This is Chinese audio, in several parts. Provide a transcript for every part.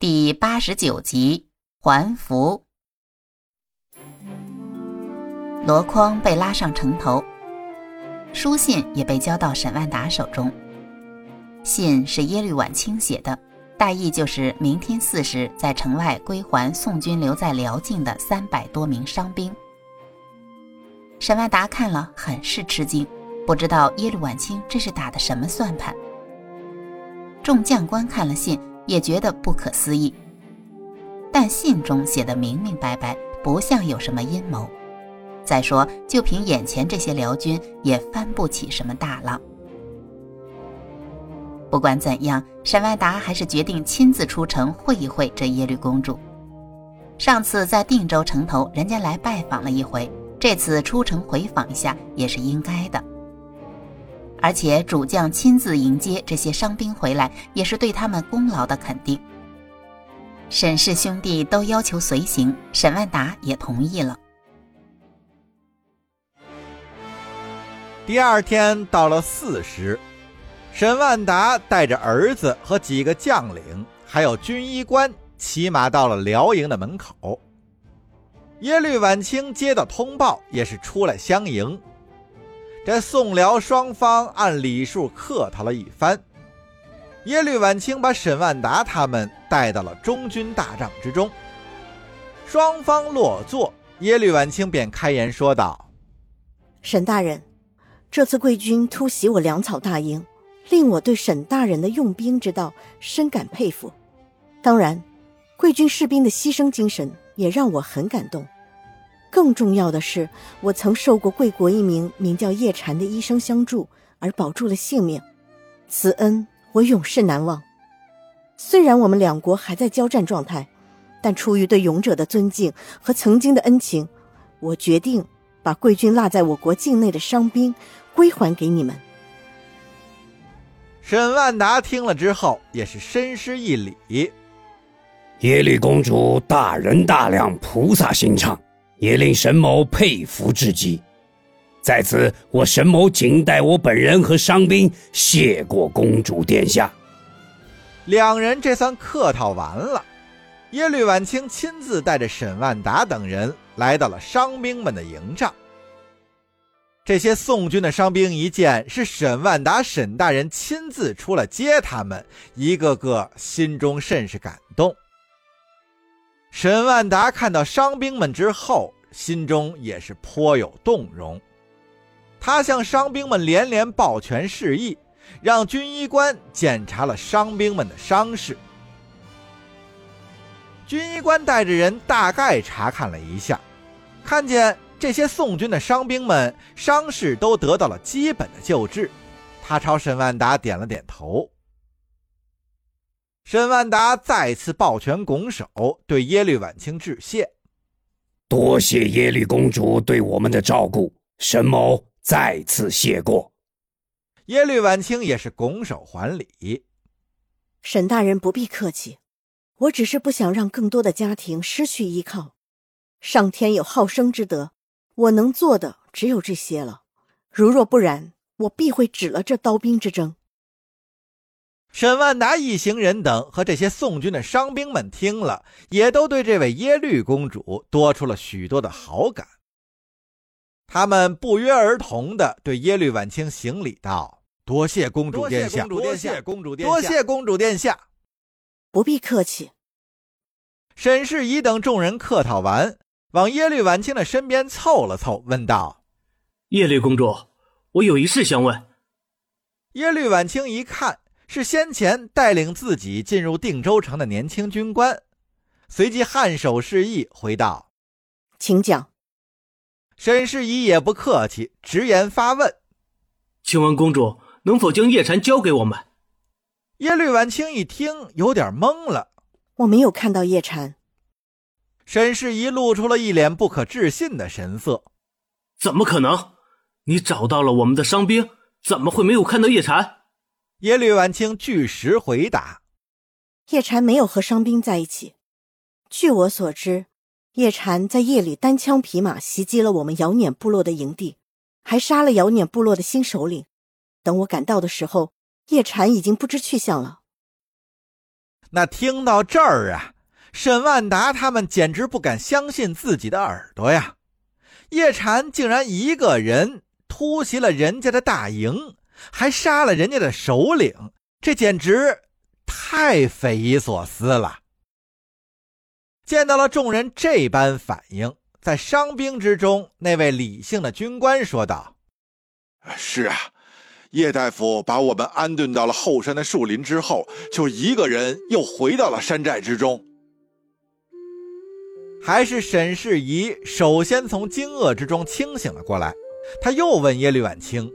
第八十九集还符。箩筐被拉上城头，书信也被交到沈万达手中。信是耶律婉清写的，大意就是明天四时在城外归还宋军留在辽境的三百多名伤兵。沈万达看了很是吃惊，不知道耶律婉清这是打的什么算盘。众将官看了信。也觉得不可思议，但信中写的明明白白，不像有什么阴谋。再说，就凭眼前这些辽军，也翻不起什么大浪。不管怎样，沈万达还是决定亲自出城会一会这耶律公主。上次在定州城头，人家来拜访了一回，这次出城回访一下也是应该的。而且主将亲自迎接这些伤兵回来，也是对他们功劳的肯定。沈氏兄弟都要求随行，沈万达也同意了。第二天到了巳时，沈万达带着儿子和几个将领，还有军医官，骑马到了辽营的门口。耶律婉清接到通报，也是出来相迎。这宋辽双方按礼数客套了一番，耶律婉清把沈万达他们带到了中军大帐之中。双方落座，耶律婉清便开言说道：“沈大人，这次贵军突袭我粮草大营，令我对沈大人的用兵之道深感佩服。当然，贵军士兵的牺牲精神也让我很感动。”更重要的是，我曾受过贵国一名名叫叶禅的医生相助，而保住了性命，此恩我永世难忘。虽然我们两国还在交战状态，但出于对勇者的尊敬和曾经的恩情，我决定把贵军落在我国境内的伤兵归还给你们。沈万达听了之后，也是深施一礼：“耶律公主大人大量，菩萨心肠。”也令沈某佩服至极，在此我沈某谨代我本人和伤兵谢过公主殿下。两人这算客套完了。耶律婉清亲自带着沈万达等人来到了伤兵们的营帐。这些宋军的伤兵一见是沈万达沈大人亲自出来接他们，一个个心中甚是感动。沈万达看到伤兵们之后，心中也是颇有动容。他向伤兵们连连抱拳示意，让军医官检查了伤兵们的伤势。军医官带着人大概查看了一下，看见这些宋军的伤兵们伤势都得到了基本的救治，他朝沈万达点了点头。沈万达再次抱拳拱手，对耶律婉清致谢：“多谢耶律公主对我们的照顾，沈某再次谢过。”耶律婉清也是拱手还礼：“沈大人不必客气，我只是不想让更多的家庭失去依靠。上天有好生之德，我能做的只有这些了。如若不然，我必会止了这刀兵之争。”沈万达一行人等和这些宋军的伤兵们听了，也都对这位耶律公主多出了许多的好感。他们不约而同地对耶律婉清行礼道：“多谢公主殿下，多谢公主殿下，多谢公主殿下，不必客气。”沈世仪等众人客套完，往耶律婉清的身边凑了凑，问道：“耶律公主，我有一事相问。”耶律婉清一看。是先前带领自己进入定州城的年轻军官，随即颔首示意，回道：“请讲。”沈世仪也不客气，直言发问：“请问公主能否将叶禅交给我们？”耶律婉清一听，有点懵了：“我没有看到叶禅。”沈世仪露出了一脸不可置信的神色：“怎么可能？你找到了我们的伤兵，怎么会没有看到叶禅？”耶律婉清据实回答：“叶禅没有和伤兵在一起。据我所知，叶禅在夜里单枪匹马袭击了我们姚碾部落的营地，还杀了姚碾部落的新首领。等我赶到的时候，叶禅已经不知去向了。”那听到这儿啊，沈万达他们简直不敢相信自己的耳朵呀！叶禅竟然一个人突袭了人家的大营，还杀了人家的首领，这简直太匪夷所思了。见到了众人这般反应，在伤兵之中，那位理性的军官说道：“是啊。”叶大夫把我们安顿到了后山的树林之后，就一个人又回到了山寨之中。还是沈世宜首先从惊愕之中清醒了过来，他又问耶律婉清：“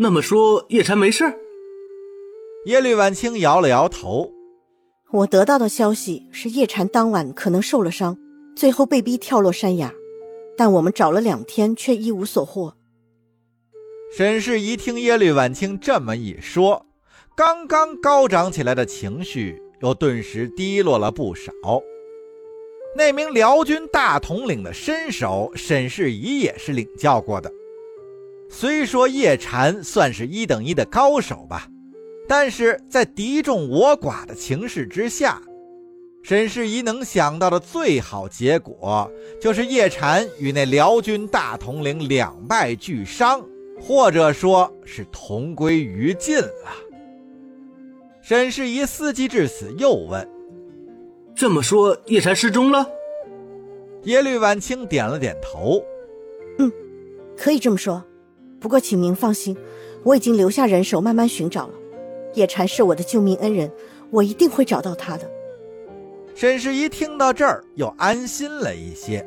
那么说叶禅没事？”耶律婉清摇了摇头：“我得到的消息是叶禅当晚可能受了伤，最后被逼跳落山崖，但我们找了两天却一无所获。”沈世宜听耶律婉清这么一说，刚刚高涨起来的情绪又顿时低落了不少。那名辽军大统领的身手，沈世宜也是领教过的。虽说叶禅算是一等一的高手吧，但是在敌众我寡的情势之下，沈世宜能想到的最好结果，就是叶禅与那辽军大统领两败俱伤。或者说是同归于尽了。沈世宜思及至此，又问：“这么说，叶禅失踪了？”耶律婉清点了点头：“嗯，可以这么说。不过，请您放心，我已经留下人手，慢慢寻找了。叶禅是我的救命恩人，我一定会找到他的。”沈世宜听到这儿，又安心了一些。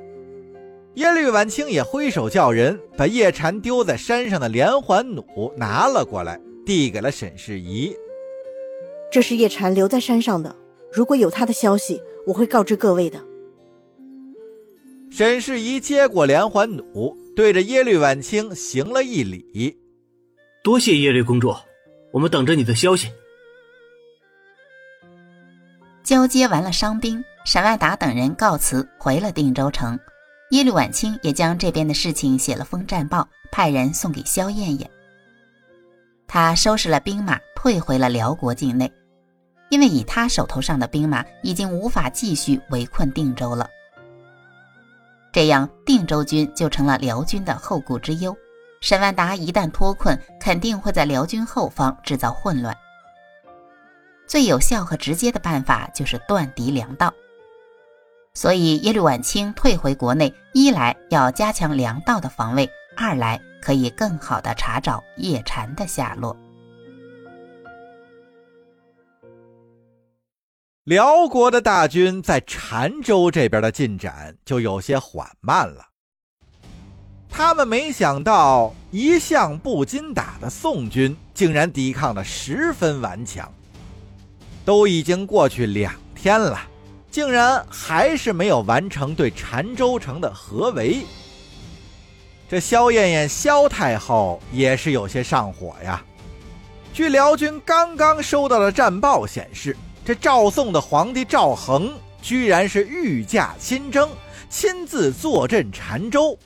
耶律婉清也挥手叫人把叶禅丢在山上的连环弩拿了过来，递给了沈世宜。这是叶禅留在山上的，如果有他的消息，我会告知各位的。沈世宜接过连环弩，对着耶律婉清行了一礼：“多谢耶律公主，我们等着你的消息。”交接完了伤兵，沈万达等人告辞回了定州城。耶律婉清也将这边的事情写了封战报，派人送给萧燕燕。他收拾了兵马，退回了辽国境内，因为以他手头上的兵马已经无法继续围困定州了。这样，定州军就成了辽军的后顾之忧。沈万达一旦脱困，肯定会在辽军后方制造混乱。最有效和直接的办法就是断敌粮道。所以耶律婉清退回国内，一来要加强粮道的防卫，二来可以更好的查找叶禅的下落。辽国的大军在澶州这边的进展就有些缓慢了。他们没想到一向不经打的宋军竟然抵抗的十分顽强。都已经过去两天了。竟然还是没有完成对澶州城的合围。这萧燕燕、萧太后也是有些上火呀。据辽军刚刚收到的战报显示，这赵宋的皇帝赵恒居然是御驾亲征，亲自坐镇澶州。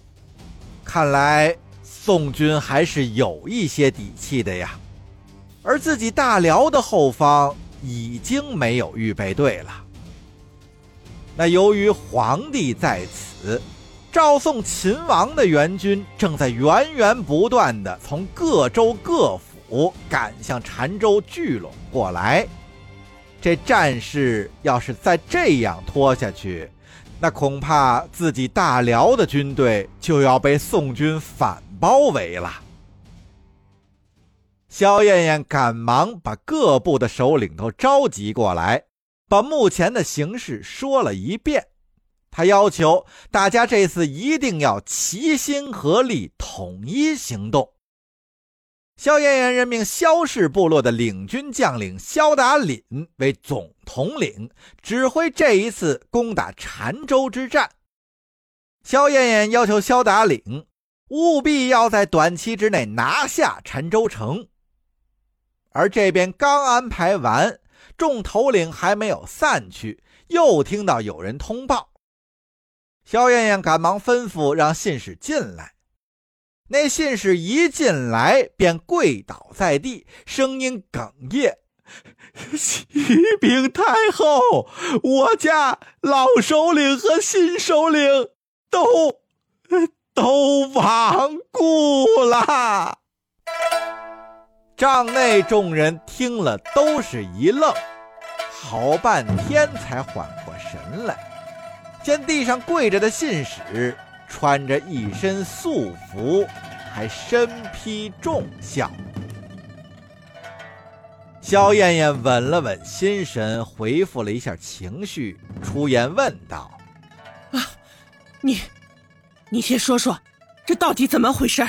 看来宋军还是有一些底气的呀。而自己大辽的后方已经没有预备队了。那由于皇帝在此，赵宋秦王的援军正在源源不断的从各州各府赶向澶州聚拢过来。这战事要是再这样拖下去，那恐怕自己大辽的军队就要被宋军反包围了。萧燕燕赶忙把各部的首领都召集过来。把目前的形势说了一遍，他要求大家这次一定要齐心合力，统一行动。萧燕燕任命萧氏部落的领军将领萧达凛为总统领，指挥这一次攻打澶州之战。萧燕燕要求萧达凛务必要在短期之内拿下澶州城，而这边刚安排完。众头领还没有散去，又听到有人通报。萧燕燕赶忙吩咐让信使进来。那信使一进来便跪倒在地，声音哽咽，启禀太后，我家老首领和新首领都都亡故了。帐内众人听了，都是一愣，好半天才缓过神来，见地上跪着的信使，穿着一身素服，还身披重孝。萧燕燕稳了稳心神，回复了一下情绪，出言问道：“啊，你，你先说说，这到底怎么回事？”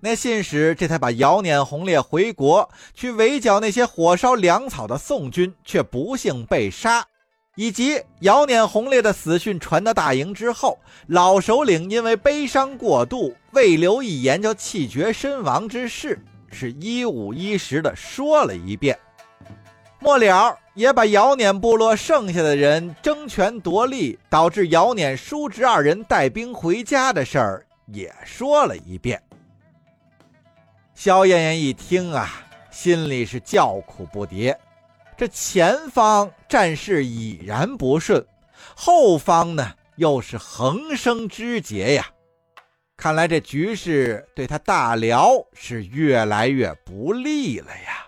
那信使这才把姚碾红烈回国去围剿那些火烧粮草的宋军，却不幸被杀，以及姚碾红烈的死讯传到大营之后，老首领因为悲伤过度，未留一言就气绝身亡之事，是一五一十的说了一遍。末了，也把姚碾部落剩下的人争权夺利，导致姚碾叔侄二人带兵回家的事儿也说了一遍。萧燕燕一听啊，心里是叫苦不迭。这前方战事已然不顺，后方呢又是横生枝节呀。看来这局势对他大辽是越来越不利了呀。